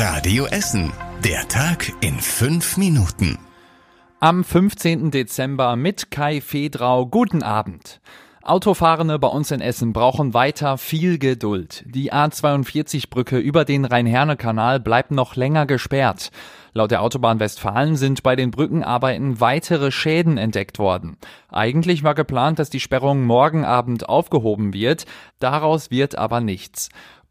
Radio Essen. Der Tag in fünf Minuten. Am 15. Dezember mit Kai Fedrau. Guten Abend. Autofahrende bei uns in Essen brauchen weiter viel Geduld. Die A42-Brücke über den Rhein-Herne-Kanal bleibt noch länger gesperrt. Laut der Autobahn Westfalen sind bei den Brückenarbeiten weitere Schäden entdeckt worden. Eigentlich war geplant, dass die Sperrung morgen Abend aufgehoben wird. Daraus wird aber nichts.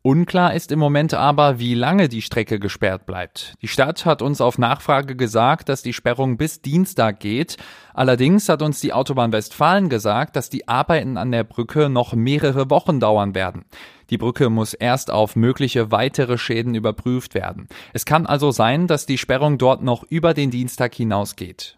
Unklar ist im Moment aber, wie lange die Strecke gesperrt bleibt. Die Stadt hat uns auf Nachfrage gesagt, dass die Sperrung bis Dienstag geht. Allerdings hat uns die Autobahn Westfalen gesagt, dass die Arbeiten an der Brücke noch mehrere Wochen dauern werden. Die Brücke muss erst auf mögliche weitere Schäden überprüft werden. Es kann also sein, dass die Sperrung dort noch über den Dienstag hinausgeht.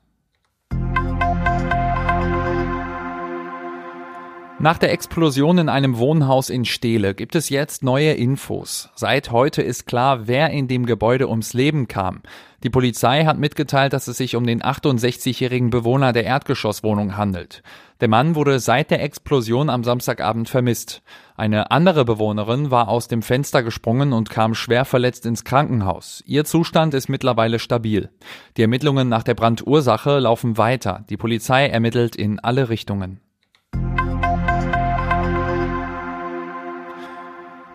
Nach der Explosion in einem Wohnhaus in Steele gibt es jetzt neue Infos. Seit heute ist klar, wer in dem Gebäude ums Leben kam. Die Polizei hat mitgeteilt, dass es sich um den 68-jährigen Bewohner der Erdgeschosswohnung handelt. Der Mann wurde seit der Explosion am Samstagabend vermisst. Eine andere Bewohnerin war aus dem Fenster gesprungen und kam schwer verletzt ins Krankenhaus. Ihr Zustand ist mittlerweile stabil. Die Ermittlungen nach der Brandursache laufen weiter. Die Polizei ermittelt in alle Richtungen.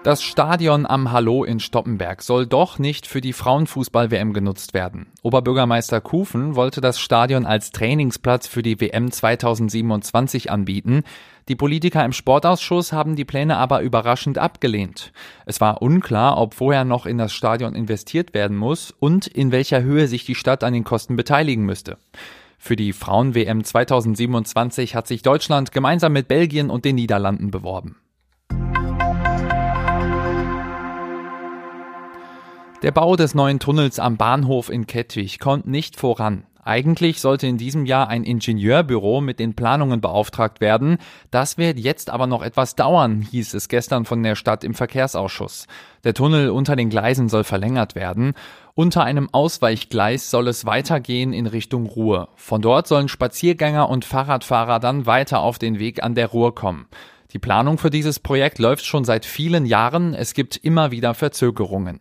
Das Stadion am Hallo in Stoppenberg soll doch nicht für die Frauenfußball-WM genutzt werden. Oberbürgermeister Kufen wollte das Stadion als Trainingsplatz für die WM 2027 anbieten. Die Politiker im Sportausschuss haben die Pläne aber überraschend abgelehnt. Es war unklar, ob vorher noch in das Stadion investiert werden muss und in welcher Höhe sich die Stadt an den Kosten beteiligen müsste. Für die Frauen-WM 2027 hat sich Deutschland gemeinsam mit Belgien und den Niederlanden beworben. Der Bau des neuen Tunnels am Bahnhof in Kettwig kommt nicht voran. Eigentlich sollte in diesem Jahr ein Ingenieurbüro mit den Planungen beauftragt werden. Das wird jetzt aber noch etwas dauern, hieß es gestern von der Stadt im Verkehrsausschuss. Der Tunnel unter den Gleisen soll verlängert werden. Unter einem Ausweichgleis soll es weitergehen in Richtung Ruhr. Von dort sollen Spaziergänger und Fahrradfahrer dann weiter auf den Weg an der Ruhr kommen. Die Planung für dieses Projekt läuft schon seit vielen Jahren. Es gibt immer wieder Verzögerungen.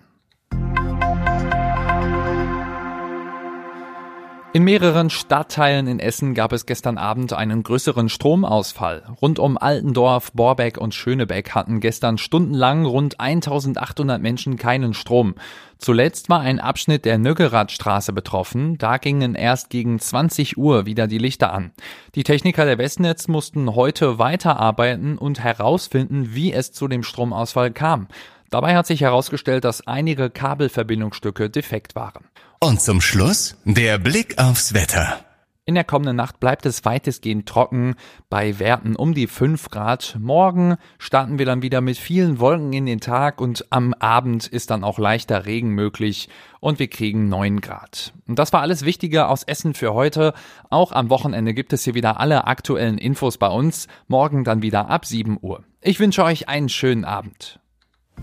In mehreren Stadtteilen in Essen gab es gestern Abend einen größeren Stromausfall. Rund um Altendorf, Borbeck und Schönebeck hatten gestern stundenlang rund 1800 Menschen keinen Strom. Zuletzt war ein Abschnitt der Nöckeradstraße betroffen. Da gingen erst gegen 20 Uhr wieder die Lichter an. Die Techniker der Westnetz mussten heute weiterarbeiten und herausfinden, wie es zu dem Stromausfall kam. Dabei hat sich herausgestellt, dass einige Kabelverbindungsstücke defekt waren. Und zum Schluss der Blick aufs Wetter. In der kommenden Nacht bleibt es weitestgehend trocken, bei Werten um die 5 Grad. Morgen starten wir dann wieder mit vielen Wolken in den Tag und am Abend ist dann auch leichter Regen möglich und wir kriegen 9 Grad. Und das war alles Wichtige aus Essen für heute. Auch am Wochenende gibt es hier wieder alle aktuellen Infos bei uns. Morgen dann wieder ab 7 Uhr. Ich wünsche euch einen schönen Abend.